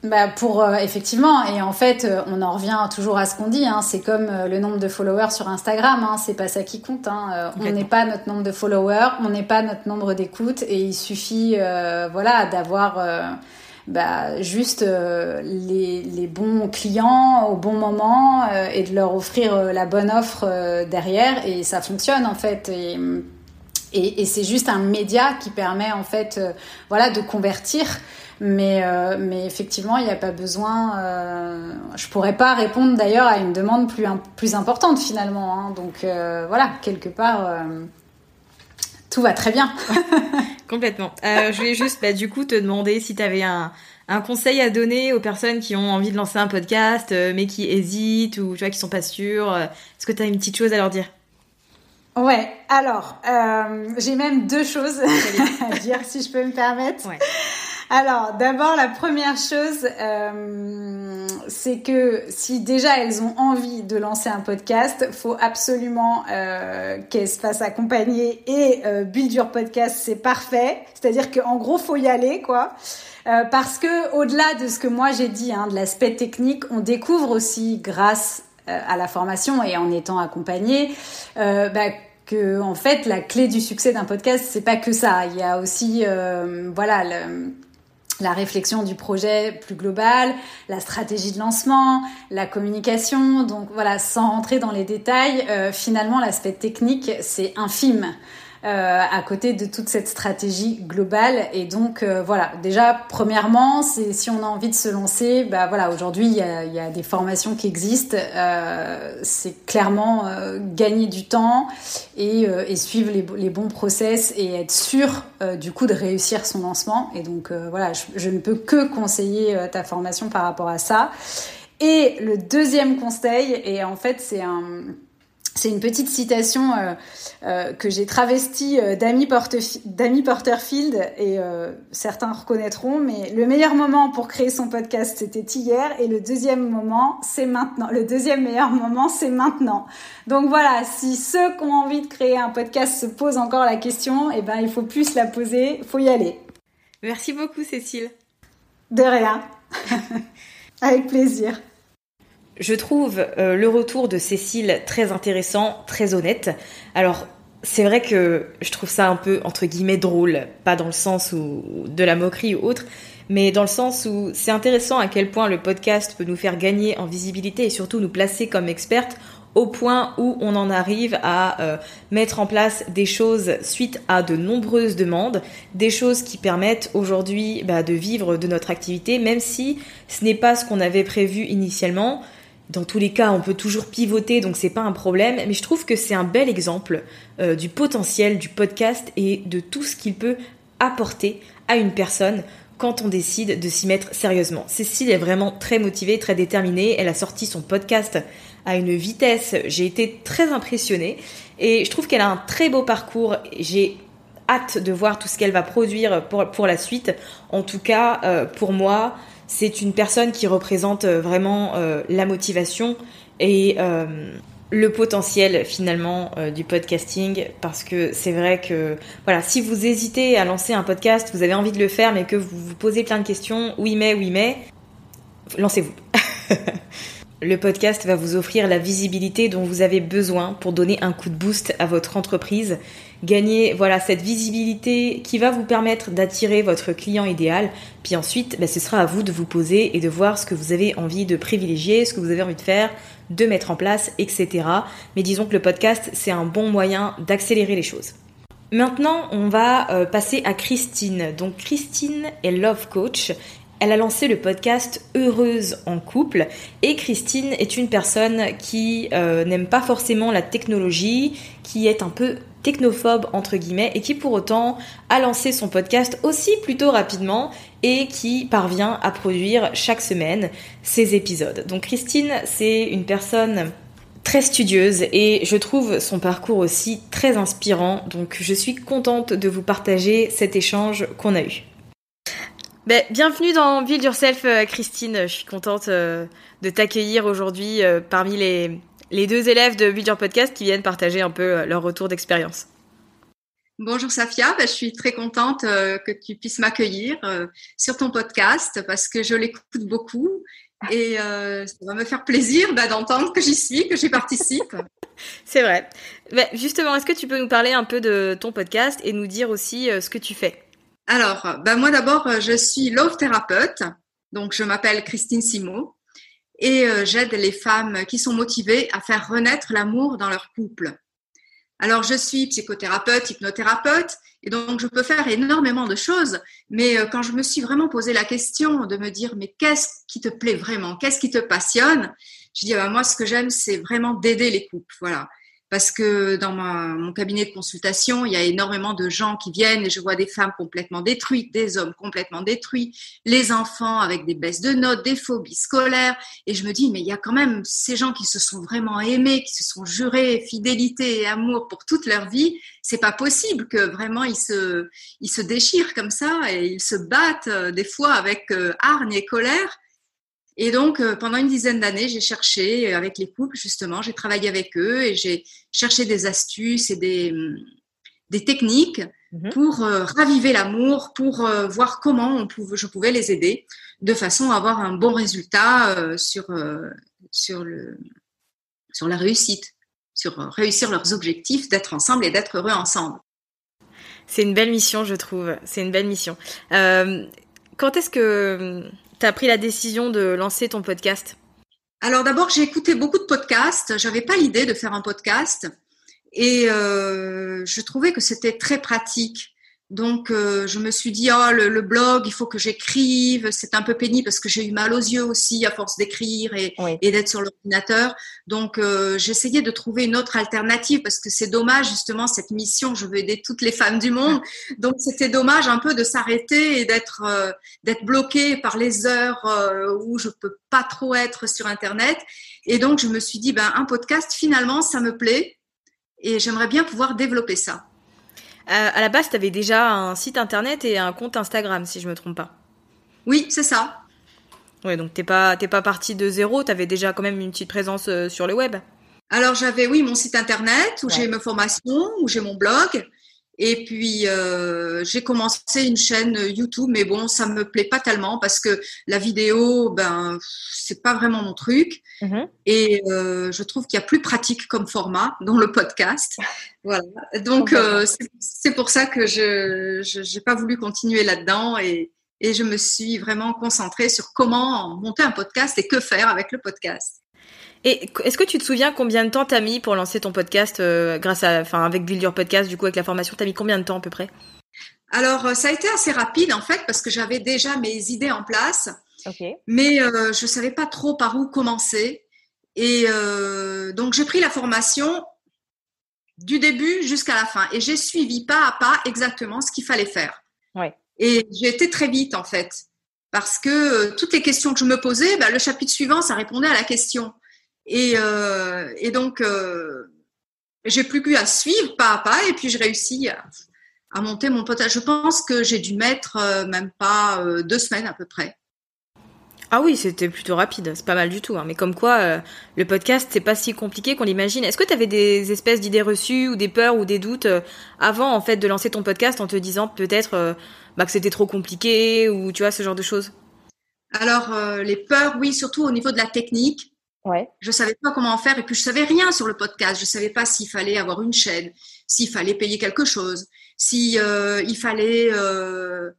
Bah pour effectivement et en fait on en revient toujours à ce qu'on dit hein, c'est comme le nombre de followers sur Instagram hein, c'est pas ça qui compte hein, on n'est pas notre nombre de followers on n'est pas notre nombre d'écoutes et il suffit voilà d'avoir bah, juste euh, les, les, bons clients au bon moment euh, et de leur offrir euh, la bonne offre derrière et ça fonctionne en fait et, et, et c'est juste un média qui permet en fait voilà de convertir mais, mais effectivement, il n'y a pas besoin. Euh, je pourrais pas répondre d'ailleurs à une demande plus, plus importante finalement. Hein, donc voilà, quelque part, tout va très bien. Complètement. Euh, je voulais juste, bah, du coup, te demander si tu avais un, un, conseil à donner aux personnes qui ont envie de lancer un podcast, euh, mais qui hésitent ou tu vois, qui sont pas sûres. Euh, est-ce que tu as une petite chose à leur dire? Ouais, alors, euh, j'ai même deux choses à dire, si je peux me permettre. Ouais. Alors, d'abord, la première chose, euh, c'est que si déjà elles ont envie de lancer un podcast, faut absolument euh, qu'elles se fassent accompagner. Et euh, Build Your Podcast, c'est parfait. C'est-à-dire qu'en gros, faut y aller, quoi. Euh, parce que au-delà de ce que moi j'ai dit, hein, de l'aspect technique, on découvre aussi grâce euh, à la formation et en étant accompagné, euh, bah, que en fait la clé du succès d'un podcast c'est pas que ça il y a aussi euh, voilà le, la réflexion du projet plus global, la stratégie de lancement, la communication. Donc voilà, sans rentrer dans les détails, euh, finalement l'aspect technique c'est infime. Euh, à côté de toute cette stratégie globale. Et donc euh, voilà, déjà premièrement, c'est si on a envie de se lancer, bah voilà, aujourd'hui il y a, y a, des formations qui existent. Euh, c'est clairement gagner du temps et, et suivre les, les, bons process et être sûr du coup de réussir son lancement. Et donc voilà, je, je, ne peux que conseiller ta formation par rapport à ça. Et le deuxième conseil, et en fait c'est un c'est une petite citation euh, euh, que j'ai travestie euh, d'Amy Porterfield et certains reconnaîtront, mais le meilleur moment pour créer son podcast, c'était hier et le deuxième moment, c'est maintenant. Le deuxième meilleur moment, c'est maintenant. Donc voilà, si ceux qui ont envie de créer un podcast se posent encore la question, eh ben, il faut plus la poser, faut y aller. Merci beaucoup, Cécile. De rien. Avec plaisir. Je trouve euh, le retour de Cécile très intéressant, très honnête. Alors, c'est vrai que je trouve ça un peu, entre guillemets, drôle. Pas dans le sens où, de la moquerie ou autre, mais dans le sens où c'est intéressant à quel point le podcast peut nous faire gagner en visibilité et surtout nous placer comme expertes au point où on en arrive à euh, mettre en place des choses suite à de nombreuses demandes, des choses qui permettent aujourd'hui bah, de vivre de notre activité, même si ce n'est pas ce qu'on avait prévu initialement. Dans tous les cas, on peut toujours pivoter, donc c'est pas un problème. Mais je trouve que c'est un bel exemple euh, du potentiel du podcast et de tout ce qu'il peut apporter à une personne quand on décide de s'y mettre sérieusement. Cécile est vraiment très motivée, très déterminée. Elle a sorti son podcast à une vitesse. J'ai été très impressionnée et je trouve qu'elle a un très beau parcours. J'ai hâte de voir tout ce qu'elle va produire pour, la suite. En tout cas, euh, pour moi, c'est une personne qui représente euh, vraiment euh, la motivation et euh, le potentiel finalement du podcasting. Parce que c'est vrai que voilà si vous hésitez à lancer un podcast vous avez envie de le faire mais que vous vous posez plein de questions oui mais oui mais lancez-vous. Le podcast va vous offrir la visibilité dont vous avez besoin pour donner un coup de boost à votre entreprise, gagner voilà cette visibilité qui va vous permettre d'attirer votre client idéal. Puis ensuite, bah, ce sera à vous de vous poser et de voir ce que vous avez envie de privilégier, ce que vous avez envie de faire, de mettre en place, etc. Mais disons que le podcast, c'est un bon moyen d'accélérer les choses. Maintenant, on va euh, passer à Christine. Donc Christine est love coach elle a lancé le podcast Heureuse en couple et Christine est une personne qui euh, n'aime pas forcément la technologie, qui est un peu technophobe entre guillemets et qui pour autant a lancé son podcast aussi plutôt rapidement et qui parvient à produire chaque semaine ses épisodes. Donc Christine, c'est une personne très studieuse et je trouve son parcours aussi très inspirant. Donc je suis contente de vous partager cet échange qu'on a eu. Ben, bienvenue dans Build Yourself, euh, Christine. Je suis contente euh, de t'accueillir aujourd'hui euh, parmi les, les deux élèves de Build Your Podcast qui viennent partager un peu leur retour d'expérience. Bonjour Safia, ben, je suis très contente que tu puisses m'accueillir sur ton podcast parce que je l'écoute beaucoup et ça va me faire plaisir ben, d'entendre que j'y suis, que j'y participe. C'est vrai. Ben, justement, est-ce que tu peux nous parler un peu de ton podcast et nous dire aussi ce que tu fais? Alors, ben moi d'abord, euh, je suis love thérapeute, donc je m'appelle Christine Simo et euh, j'aide les femmes qui sont motivées à faire renaître l'amour dans leur couple. Alors, je suis psychothérapeute, hypnothérapeute, et donc je peux faire énormément de choses, mais euh, quand je me suis vraiment posé la question de me dire, mais qu'est-ce qui te plaît vraiment? Qu'est-ce qui te passionne? Je dis, ben, moi, ce que j'aime, c'est vraiment d'aider les couples. Voilà parce que dans mon cabinet de consultation, il y a énormément de gens qui viennent et je vois des femmes complètement détruites, des hommes complètement détruits, les enfants avec des baisses de notes, des phobies scolaires. Et je me dis, mais il y a quand même ces gens qui se sont vraiment aimés, qui se sont jurés fidélité et amour pour toute leur vie. C'est pas possible que vraiment ils se, ils se déchirent comme ça et ils se battent euh, des fois avec euh, hargne et colère et donc, euh, pendant une dizaine d'années, j'ai cherché euh, avec les couples, justement, j'ai travaillé avec eux et j'ai cherché des astuces et des, hum, des techniques mhm. pour euh, raviver l'amour, pour voir comment on pouvait, je pouvais les aider de façon à avoir un bon résultat sur, sur, le, sur la réussite, sur réussir leurs objectifs, d'être ensemble et d'être heureux ensemble. C'est une belle mission, je trouve. C'est une belle mission. quand est-ce que hum, tu as pris la décision de lancer ton podcast Alors d'abord, j'ai écouté beaucoup de podcasts. J'avais pas l'idée de faire un podcast et euh, je trouvais que c'était très pratique Donc, euh, je me suis dit, oh, le, blog, il faut que j'écrive. C'est un peu pénible parce que j'ai eu mal aux yeux aussi à force d'écrire et, et d'être sur l'ordinateur. Donc, euh, j'essayais de trouver une autre alternative parce que c'est dommage, justement, cette mission. Je veux aider toutes les femmes du monde. Donc, c'était dommage un peu de s'arrêter et d'être euh, d'être bloqué par les heures euh, où je peux pas trop être sur Internet. Et donc, je me suis dit, ben, un podcast, finalement, ça me plaît et j'aimerais bien pouvoir développer ça. Euh, à la base, tu avais déjà un site internet et un compte Instagram, si je me trompe pas. Oui, c'est ça. Ouais, donc t'es pas t'es pas parti de zéro, tu avais déjà quand même une petite présence euh, sur le web. Alors j'avais oui mon site internet où j'ai mes formations, où j'ai mon blog, et puis euh, j'ai commencé une chaîne YouTube, mais bon, ça me plaît pas tellement parce que la vidéo, ben c'est pas vraiment mon truc. Mm-hmm. Et euh, je trouve qu'il y a plus pratique comme format, dont le podcast. Voilà. Donc euh, c'est pour ça que je n'ai pas voulu continuer là-dedans et, et je me suis vraiment concentrée sur comment monter un podcast et que faire avec le podcast. Et est-ce que tu te souviens combien de temps t'as mis pour lancer ton podcast euh, grâce à, enfin, avec Build Your Podcast, du coup, avec la formation, t'as mis combien de temps à peu près? Alors, euh, ça a été assez rapide en fait parce que j'avais déjà mes idées en place, mais euh, je savais pas trop par où commencer. Et euh, donc, j'ai pris la formation du début jusqu'à la fin et j'ai suivi pas à pas exactement ce qu'il fallait faire. Ouais. Et j'ai été très vite en fait parce que toutes les questions que je me posais, bah, le chapitre suivant, ça répondait à la question. Et, euh, et donc, euh, j'ai plus qu'à suivre pas à pas et puis je réussis à, à monter mon potage. Je pense que j'ai dû mettre euh, même pas deux semaines à peu près. Ah oui, c'était plutôt rapide, c'est pas mal du tout. Hein. Mais comme quoi, le podcast, c'est pas si compliqué qu'on l'imagine. Est-ce que tu avais des espèces d'idées reçues ou des peurs ou des doutes avant en fait de lancer ton podcast en te disant peut-être bah, que c'était trop compliqué ou tu vois ce genre de choses? Alors les peurs, oui, surtout au niveau de la technique. Ouais. Je savais pas comment faire et puis je savais rien sur le podcast. Je savais pas s'il fallait avoir une chaîne, s'il fallait payer quelque chose, si euh, il fallait euh,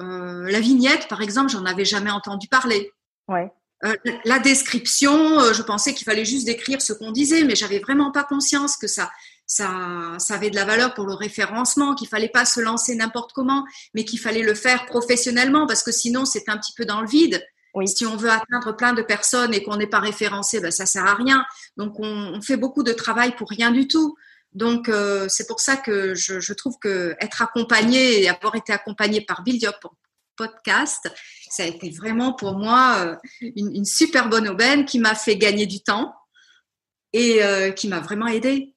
euh, la vignette par exemple. J'en avais jamais entendu parler. Ouais. Euh, la description, je pensais qu'il fallait juste décrire ce qu'on disait, mais j'avais vraiment pas conscience que ça, ça, ça avait de la valeur pour le référencement, qu'il fallait pas se lancer n'importe comment, mais qu'il fallait le faire professionnellement parce que sinon c'est un petit peu dans le vide. Si on veut atteindre plein de personnes et qu'on n'est pas référencé, ben, ça sert à rien. Donc, on, fait beaucoup de travail pour rien du tout. Donc, euh, c'est pour ça que je, trouve que être accompagné et avoir été accompagné par Build Your Podcast, ça a été vraiment pour moi euh, une, super bonne aubaine qui m'a fait gagner du temps et euh, qui m'a vraiment aidé.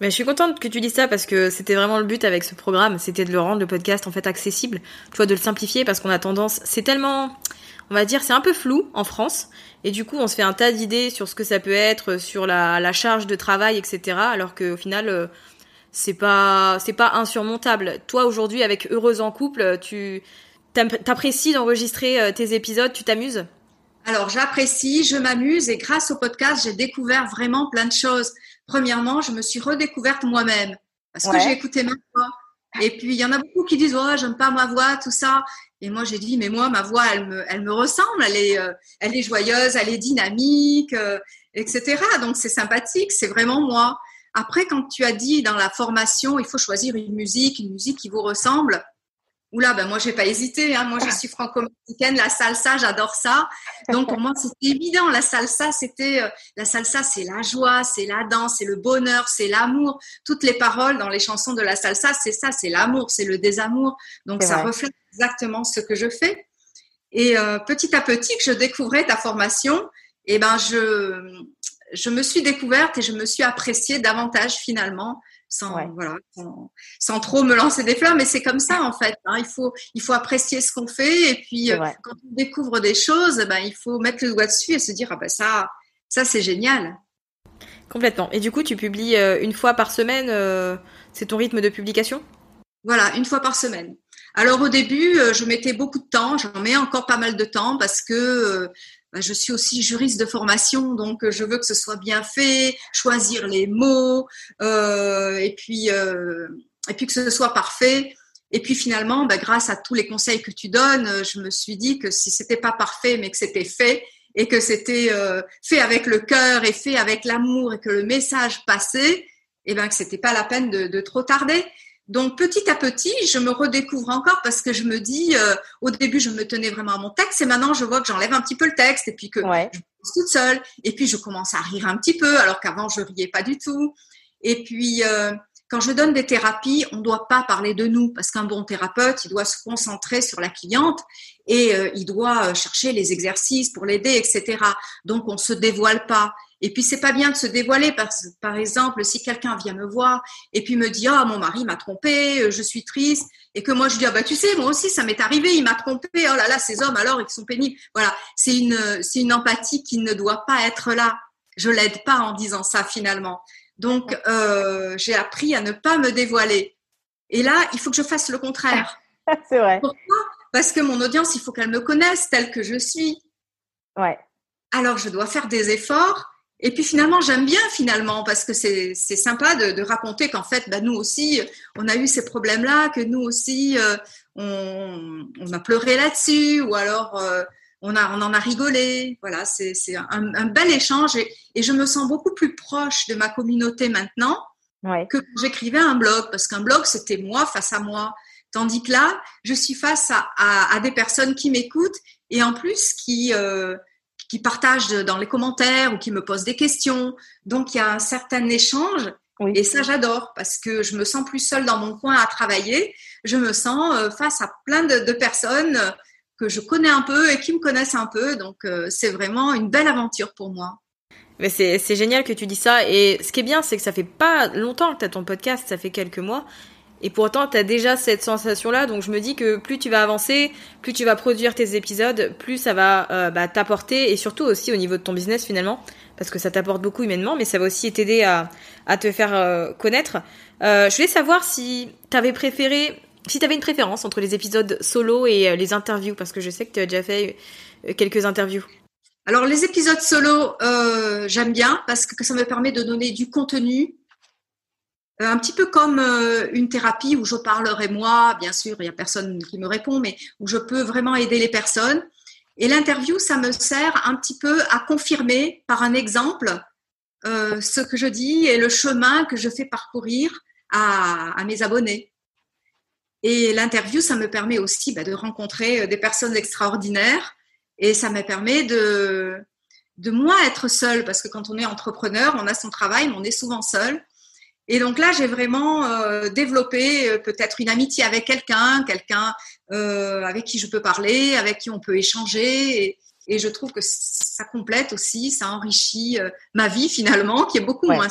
Mais je suis contente que tu dises ça parce que c'était vraiment le but avec ce programme, c'était de le rendre le podcast en fait accessible, tu vois, de le simplifier parce qu'on a tendance, c'est tellement, on va dire, c'est un peu flou en France. Et du coup, on se fait un tas d'idées sur ce que ça peut être, sur la, charge de travail, etc. Alors qu'au final, euh, c'est pas, c'est pas insurmontable. Toi, aujourd'hui, avec Heureuse en couple, tu t'apprécies d'enregistrer euh, tes épisodes, tu t'amuses? Alors, j'apprécie, je m'amuse et grâce au podcast, j'ai découvert vraiment plein de choses. Premièrement, je me suis redécouverte moi-même parce que j'ai écouté ma voix. Et puis, il y en a beaucoup qui disent, oh, j'aime pas ma voix, tout ça. Et moi, j'ai dit, mais moi, ma voix, elle me, elle me ressemble, elle est, euh, elle est joyeuse, elle est dynamique, euh, etc. Donc, c'est sympathique, c'est vraiment moi. Après, quand tu as dit dans la formation, il faut choisir une musique, une musique qui vous ressemble, Oula, ben moi, j'ai pas hésité. Hein. Moi, je suis franco-mexicaine. La salsa, j'adore ça. Donc, pour moi, c'était évident. La salsa, c'était, euh, la salsa, c'est la joie, c'est la danse, c'est le bonheur, c'est l'amour. Toutes les paroles dans les chansons de la salsa, c'est ça, c'est l'amour, c'est le désamour. Donc, ça reflète exactement ce que je fais. Et euh, petit à petit, que je découvrais ta formation, et eh ben, je, je me suis découverte et je me suis appréciée davantage finalement sans, voilà, sans, trop me lancer des fleurs, mais c'est comme ça en fait. Hein. Il, faut, il faut apprécier ce qu'on fait et puis euh, quand on découvre des choses, ben, il faut mettre le doigt dessus et se dire ah ben ça, ça c'est génial. Complètement. Et du coup, tu publies euh, une fois par semaine, c'est ton rythme de publication? Voilà, une fois par semaine. Alors au début, je mettais beaucoup de temps, j'en mets encore pas mal de temps parce que bah, je suis aussi juriste de formation, donc euh, je veux que ce soit bien fait, choisir les mots, euh, et puis euh, et puis que ce soit parfait. Et puis finalement, bah, grâce à tous les conseils que tu donnes, euh, je me suis dit que si c'était pas parfait, mais que c'était fait et que c'était euh, fait avec le cœur et fait avec l'amour et que le message passait, et eh ben que c'était pas la peine de trop tarder. Donc petit à petit, je me redécouvre encore parce que je me dis, euh, au début, je me tenais vraiment à mon texte et maintenant, je vois que j'enlève un petit peu le texte et puis que je suis toute seule. Et puis, je commence à rire un petit peu alors qu'avant, je riais pas du tout. Et puis, euh, quand je donne des thérapies, on ne doit pas parler de nous parce qu'un bon thérapeute, il doit se concentrer sur la cliente et euh, il doit chercher les exercices pour l'aider, etc. Donc, on se dévoile pas. Et puis c'est pas bien de se dévoiler parce par exemple si quelqu'un vient me voir et puis me dit ah mon mari m'a trompé, euh, je suis triste et que moi je dis ah bah tu sais moi aussi ça m'est arrivé, il m'a trompé, oh là là ces hommes alors ils sont pénibles. Voilà, c'est une c'est une empathie qui ne doit pas être là. Je l'aide pas en disant ça finalement. Donc euh, j'ai appris à ne pas me dévoiler. Et là il faut que je fasse le contraire. c'est vrai. Pourquoi? Parce que mon audience il faut qu'elle me connaisse telle que je suis. Ouais. Alors je dois faire des efforts et puis finalement, j'aime bien finalement parce que c'est sympa de, de raconter qu'en fait, bah, nous aussi, on a eu ces problèmes-là, que nous aussi, euh, on, on, a pleuré là-dessus ou alors euh, on, a, on en a rigolé. Voilà, c'est un, un, bel échange et, et, je me sens beaucoup plus proche de ma communauté maintenant ouais. que quand j'écrivais un blog parce qu'un blog, c'était moi face à moi. Tandis que là, je suis face à, à, à des personnes qui m'écoutent et en plus qui... Euh, qui partagent dans les commentaires ou qui me posent des questions. Donc il y a un certain échange et ça j'adore parce que je me sens plus seule dans mon coin à travailler. Je me sens euh, face à plein de, personnes que je connais un peu et qui me connaissent un peu. Donc euh, c'est vraiment une belle aventure pour moi. Mais c'est, c'est génial que tu dis ça. Et ce qui est bien, c'est que ça fait pas longtemps que tu as ton podcast, ça fait quelques mois. Et pourtant, tu as déjà cette sensation-là, donc je me dis que plus tu vas avancer, plus tu vas produire tes épisodes, plus ça va euh, bah, t'apporter, et surtout aussi au niveau de ton business finalement, parce que ça t'apporte beaucoup humainement, mais ça va aussi t'aider à, te faire euh, connaître. Euh, je voulais savoir si tu avais préféré, si tu une préférence entre les épisodes solo et les interviews, parce que je sais que tu as déjà fait quelques interviews. Alors les épisodes solo, j'aime bien parce que ça me permet de donner du contenu un petit peu comme euh, une thérapie où je parlerai moi, bien sûr, il n'y a personne qui me répond, mais où je peux vraiment aider les personnes. Et l'interview, ça me sert un petit peu à confirmer par un exemple euh, ce que je dis et le chemin que je fais parcourir à, mes abonnés. Et l'interview, ça me permet aussi bah, de rencontrer des personnes extraordinaires et ça me permet de, de moins être seule parce que quand on est entrepreneur, on a son travail, mais on est souvent seul. Et donc là, j'ai vraiment euh, développé euh, peut-être une amitié avec quelqu'un, quelqu'un euh, avec qui je peux parler, avec qui on peut échanger. Et, et je trouve que ça complète aussi, ça enrichit ma vie finalement, qui est beaucoup moins.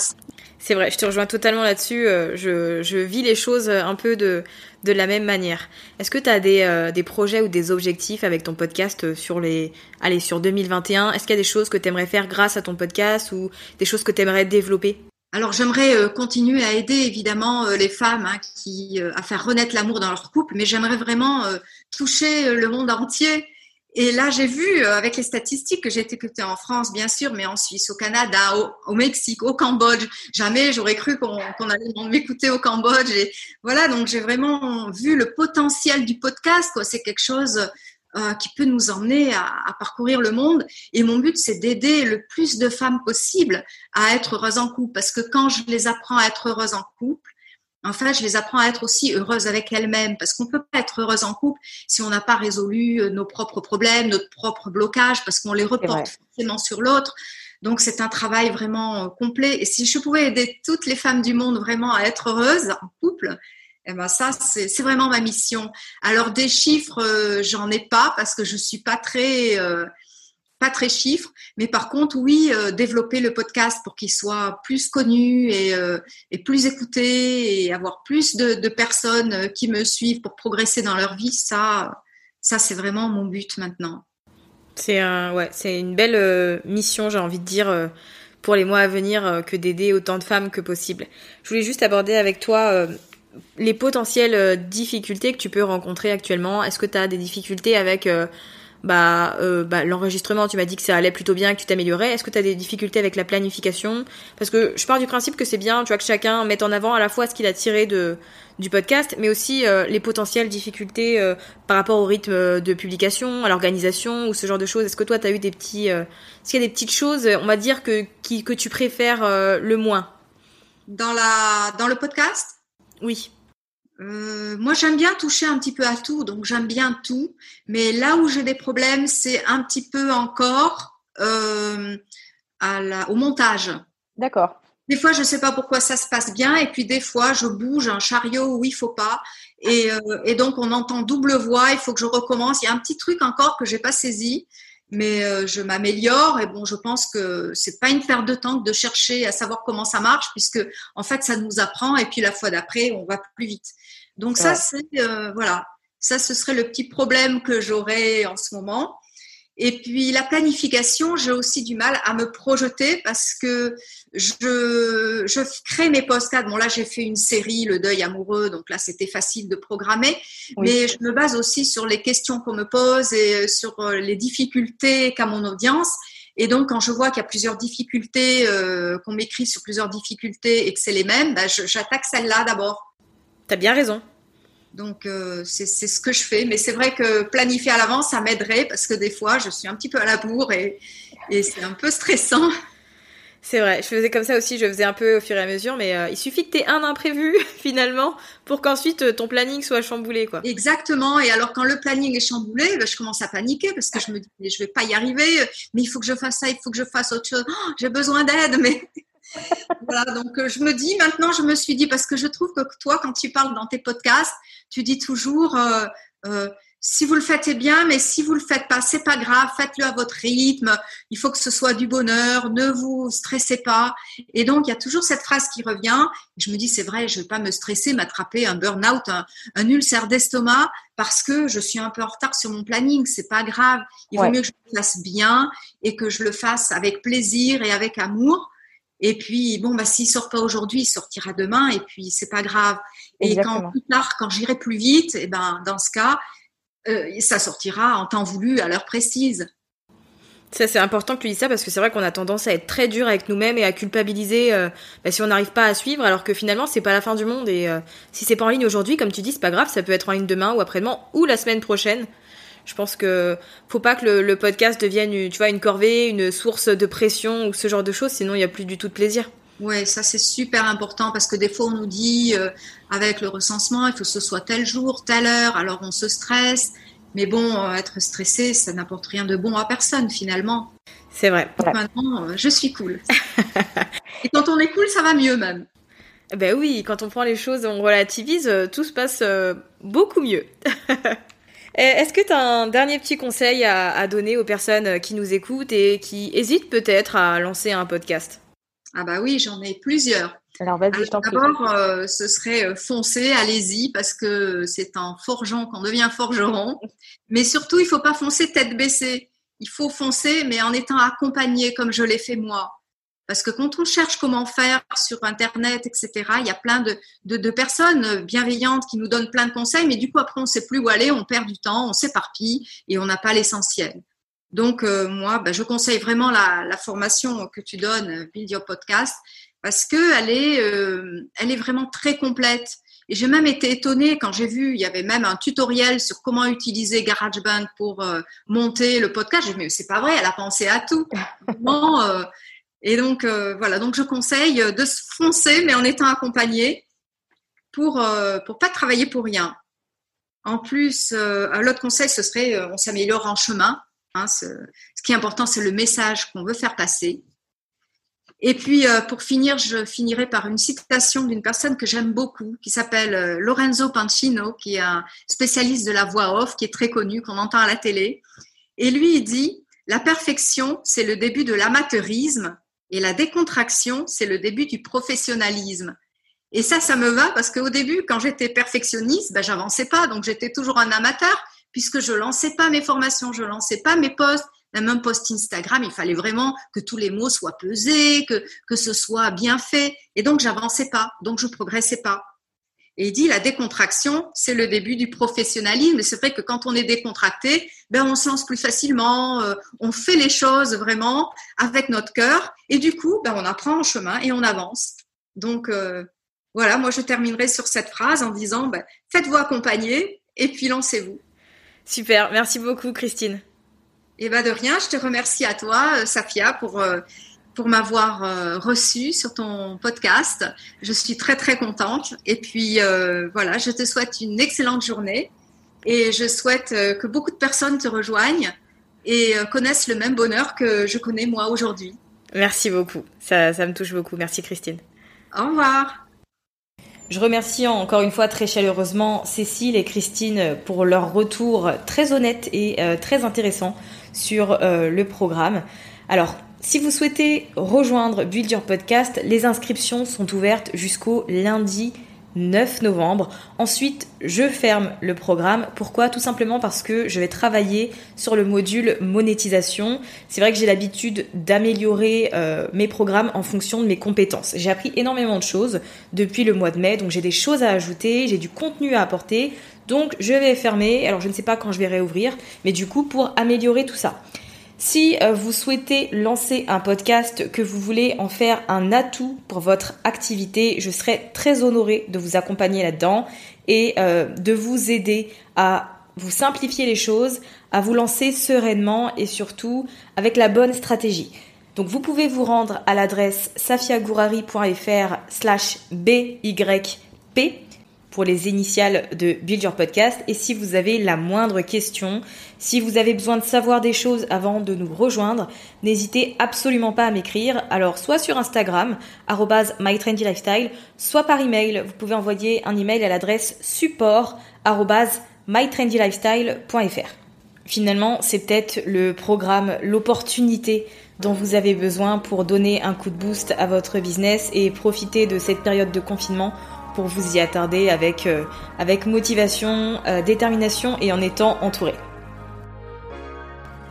C'est vrai, je te rejoins totalement là-dessus. Je, je, vis les choses un peu de, de la même manière. Est-ce que tu as des, des projets ou des objectifs avec ton podcast sur les, allez, sur 2021 Est-ce qu'il y a des choses que tu aimerais faire grâce à ton podcast ou des choses que tu aimerais développer? Alors j'aimerais euh, continuer à aider évidemment euh, les femmes hein, euh, à faire renaître l'amour dans leur couple, mais j'aimerais vraiment toucher le monde entier. Et là, j'ai vu avec les statistiques que j'ai été en France, bien sûr, mais en Suisse, au Canada, au, Mexique, au Cambodge. Jamais j'aurais cru qu'on allait m'écouter au Cambodge. Et voilà, donc j'ai vraiment vu le potentiel du podcast. C'est quelque chose euh, qui peut nous emmener à, à, parcourir le monde. Et mon but, c'est d'aider le plus de femmes possible à être heureuses en couple. Parce que quand je les apprends à être heureuses en couple, en fait, je les apprends à être aussi heureuses avec elles-mêmes. Parce qu'on peut pas être heureuse en couple si on n'a pas résolu euh, nos propres problèmes, notre propre blocage, parce qu'on les reporte forcément sur l'autre. Donc c'est un travail vraiment euh, complet. Et si je pouvais aider toutes les femmes du monde vraiment à être heureuses en couple, eh ben ça, c'est vraiment ma mission. Alors des chiffres, euh, j'en ai pas parce que je suis pas très euh, pas très chiffres, mais par contre, oui, euh, développer le podcast pour qu'il soit plus connu et, et, plus écouté et avoir plus de, de, personnes qui me suivent pour progresser dans leur vie, ça, ça c'est vraiment mon but maintenant. C'est un, ouais, c'est une belle mission, j'ai envie de dire pour les mois à venir que d'aider autant de femmes que possible. Je voulais juste aborder avec toi les potentielles euh, difficultés que tu peux rencontrer actuellement. Est-ce que tu as des difficultés avec euh, bah, euh, bah, l'enregistrement? Tu m'as dit que ça allait plutôt bien, que tu t'améliorais. Est-ce que tu as des difficultés avec la planification? Parce que je pars du principe que c'est bien, tu vois, que chacun mette en avant à la fois ce qu'il a tiré de du podcast, mais aussi les potentielles difficultés par rapport au rythme de publication, à l'organisation ou ce genre de choses. Est-ce que toi, tu as eu des petits... Est-ce qu'il y a des petites choses, on va dire, que, qui, que tu préfères le moins? Dans, la, dans le podcast? Oui. euh, moi, j'aime bien toucher un petit peu à tout, donc j'aime bien tout. Mais là où j'ai des problèmes, c'est un petit peu encore euh, à la, au montage. D'accord. Des fois, je ne sais pas pourquoi ça se passe bien, et puis des fois, je bouge un chariot où il faut pas, et, euh, et donc on entend double voix. Il faut que je recommence. Il y a un petit truc encore que j'ai pas saisi, mais euh, je m'améliore. Et bon, je pense que c'est pas une perte de temps de chercher à savoir comment ça marche, puisque en fait, ça nous apprend, et puis la fois d'après, on va plus vite. Donc ça, c'est euh, voilà, ça, ce serait le petit problème que j'aurais en ce moment. Et puis la planification, j'ai aussi du mal à me projeter parce que je, je crée mes postcards. Bon là, j'ai fait une série, Le deuil amoureux, donc là, c'était facile de programmer. Mais je me base aussi sur les questions qu'on me pose et sur euh, les difficultés qu'a mon audience. Et donc, quand je vois qu'il y a plusieurs difficultés, euh, qu'on m'écrit sur plusieurs difficultés et que c'est les mêmes, bah, j'attaque celle-là d'abord. T'as bien raison. Donc, euh, c'est ce que je fais. Mais c'est vrai que planifier à l'avance, ça m'aiderait parce que des fois, je suis un petit peu à la bourre et, et c'est un peu stressant. C'est vrai, je faisais comme ça aussi, je faisais un peu au fur et à mesure, mais euh, il suffit que tu aies un imprévu finalement pour qu'ensuite euh, ton planning soit chamboulé. quoi. Exactement, et alors quand le planning est chamboulé, ben, je commence à paniquer parce que je me dis, mais je vais pas y arriver, mais il faut que je fasse ça, il faut que je fasse autre chose, oh, j'ai besoin d'aide, mais voilà, donc euh, je me dis maintenant, je me suis dit, parce que je trouve que toi, quand tu parles dans tes podcasts, tu dis toujours, euh, euh, si vous le faites, c'est bien, mais si vous le faites pas, c'est pas grave, faites-le à votre rythme. Il faut que ce soit du bonheur, ne vous stressez pas. Et donc, il y a toujours cette phrase qui revient. Je me dis, c'est vrai, je vais pas me stresser, m'attraper un burn-out, un, un ulcère d'estomac parce que je suis un peu en retard sur mon planning. C'est pas grave. Il vaut mieux que je le fasse bien et que je le fasse avec plaisir et avec amour et puis, bon, bah, s'il sort pas aujourd'hui, il sortira demain, et puis c'est pas grave. Et quand plus tard, quand j'irai plus vite, et eh ben, dans ce cas, euh, ça sortira en temps voulu, à l'heure précise. Ça, c'est important que tu dises ça parce que c'est vrai qu'on a tendance à être très dur avec nous-mêmes et à culpabiliser euh, bah, si on n'arrive pas à suivre, alors que finalement, c'est pas la fin du monde. Et euh, si c'est pas en ligne aujourd'hui, comme tu dis, c'est pas grave, ça peut être en ligne demain ou après-demain ou la semaine prochaine. Je pense que faut pas que le, podcast devienne, tu vois, une corvée, une source de pression ou ce genre de choses, sinon il n'y a plus du tout de plaisir. Oui, ça c'est super important parce que des fois on nous dit euh, avec le recensement, il faut que ce soit tel jour, telle heure, alors on se stresse. Mais bon, euh, être stressé, ça n'apporte rien de bon à personne finalement. C'est vrai. maintenant, euh, je suis cool. Et quand on est cool, ça va mieux même. Ben oui, quand on prend les choses, on relativise, tout se passe beaucoup mieux. Eh, est-ce que tu as un dernier petit conseil à, donner aux personnes euh, qui nous écoutent et qui hésitent peut-être à lancer un podcast? Ah bah oui, j'en ai plusieurs. Alors vas-y, je t'en prie. D'abord, euh, ce serait euh, foncer, allez-y, parce que c'est en forgeant qu'on devient forgeron. Mais surtout, il faut pas foncer tête baissée. Il faut foncer, mais en étant accompagné, comme je l'ai fait moi. Parce que quand on cherche comment faire sur Internet, etc., il y a plein de, personnes bienveillantes qui nous donnent plein de conseils, mais du coup, après, on ne sait plus où aller, on perd du temps, on s'éparpille et on n'a pas l'essentiel. Donc, euh, moi, ben, je conseille vraiment la, formation que tu donnes, Build Your Podcast, parce qu'elle est, euh, est vraiment très complète. Et j'ai même été étonnée quand j'ai vu, il y avait même un tutoriel sur comment utiliser GarageBand pour euh, monter le podcast. J'ai dit, mais c'est pas vrai, elle a pensé à tout. Et donc, euh, voilà, donc je conseille de se foncer, mais en étant accompagné pour euh, pour pas travailler pour rien. En plus, euh, l'autre conseil, ce serait on s'améliore en chemin. Hein, ce, ce, qui est important, c'est le message qu'on veut faire passer. Et puis, pour finir, je finirai par une citation d'une personne que j'aime beaucoup, qui s'appelle Lorenzo Pancino, qui est un spécialiste de la voix off, qui est très connu, qu'on entend à la télé. Et lui, il dit, la perfection, c'est le début de l'amateurisme et la décontraction, c'est le début du professionnalisme. Et ça, ça me va parce qu'au début, quand j'étais perfectionniste, ben, j'avançais pas. Donc, j'étais toujours un amateur puisque je lançais pas mes formations, je lançais pas mes posts. Même un post Instagram, il fallait vraiment que tous les mots soient pesés, que, que ce soit bien fait. Et donc, j'avançais pas. Donc, je progressais pas. Et il dit la décontraction, c'est le début du professionnalisme. Et c'est vrai que quand on est décontracté, ben on se lance plus facilement, euh, on fait les choses vraiment avec notre cœur. Et du coup, ben on apprend en chemin et on avance. Donc euh, voilà, moi je terminerai sur cette phrase en disant ben, faites-vous accompagner et puis lancez-vous. Super, merci beaucoup Christine. Et eh ben de rien, je te remercie à toi, euh, Safia, pour pour m'avoir euh, reçu sur ton podcast. Je suis très très contente. Et puis euh, voilà, je te souhaite une excellente journée et je souhaite euh, que beaucoup de personnes te rejoignent et connaissent le même bonheur que je connais moi aujourd'hui. Merci beaucoup, ça, ça me touche beaucoup. Merci Christine. Au revoir. Je remercie encore une fois très chaleureusement Cécile et Christine pour leur retour très honnête et très intéressant sur le programme. Alors, si vous souhaitez rejoindre Build Your Podcast, les inscriptions sont ouvertes jusqu'au lundi 9 novembre. Ensuite, je ferme le programme. Pourquoi? Tout simplement parce que je vais travailler sur le module monétisation. C'est vrai que j'ai l'habitude d'améliorer euh, mes programmes en fonction de mes compétences. J'ai appris énormément de choses depuis le mois de mai, donc j'ai des choses à ajouter, j'ai du contenu à apporter. Donc je vais fermer. Alors je ne sais pas quand je vais réouvrir, mais du coup pour améliorer tout ça. Si euh, vous souhaitez lancer un podcast, que vous voulez en faire un atout pour votre activité, je serai très honorée de vous accompagner là-dedans et euh, de vous aider à vous simplifier les choses, à vous lancer sereinement et surtout avec la bonne stratégie. Donc vous pouvez vous rendre à l'adresse safiagourari.fr slash BYP pour les initiales de Build Your Podcast. Et si vous avez la moindre question, si vous avez besoin de savoir des choses avant de nous rejoindre, n'hésitez absolument pas à m'écrire. Alors, soit sur Instagram, mytrendylifestyle, soit par email. Vous pouvez envoyer un email à l'adresse support mytrendylifestyle.fr. Finalement, c'est peut-être le programme, l'opportunité dont vous avez besoin pour donner un coup de boost à votre business et profiter de cette période de confinement pour vous y attarder avec, euh, motivation, euh, détermination et en étant entouré.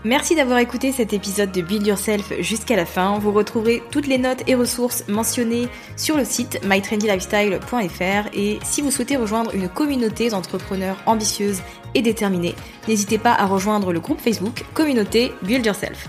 Merci d'avoir écouté cet épisode de Build Yourself jusqu'à la fin. Vous retrouverez toutes les notes et ressources mentionnées sur le site mytrendylifestyle.fr et si vous souhaitez rejoindre une communauté d'entrepreneurs ambitieuses et déterminés, n'hésitez pas à rejoindre le groupe Facebook Communauté Build Yourself.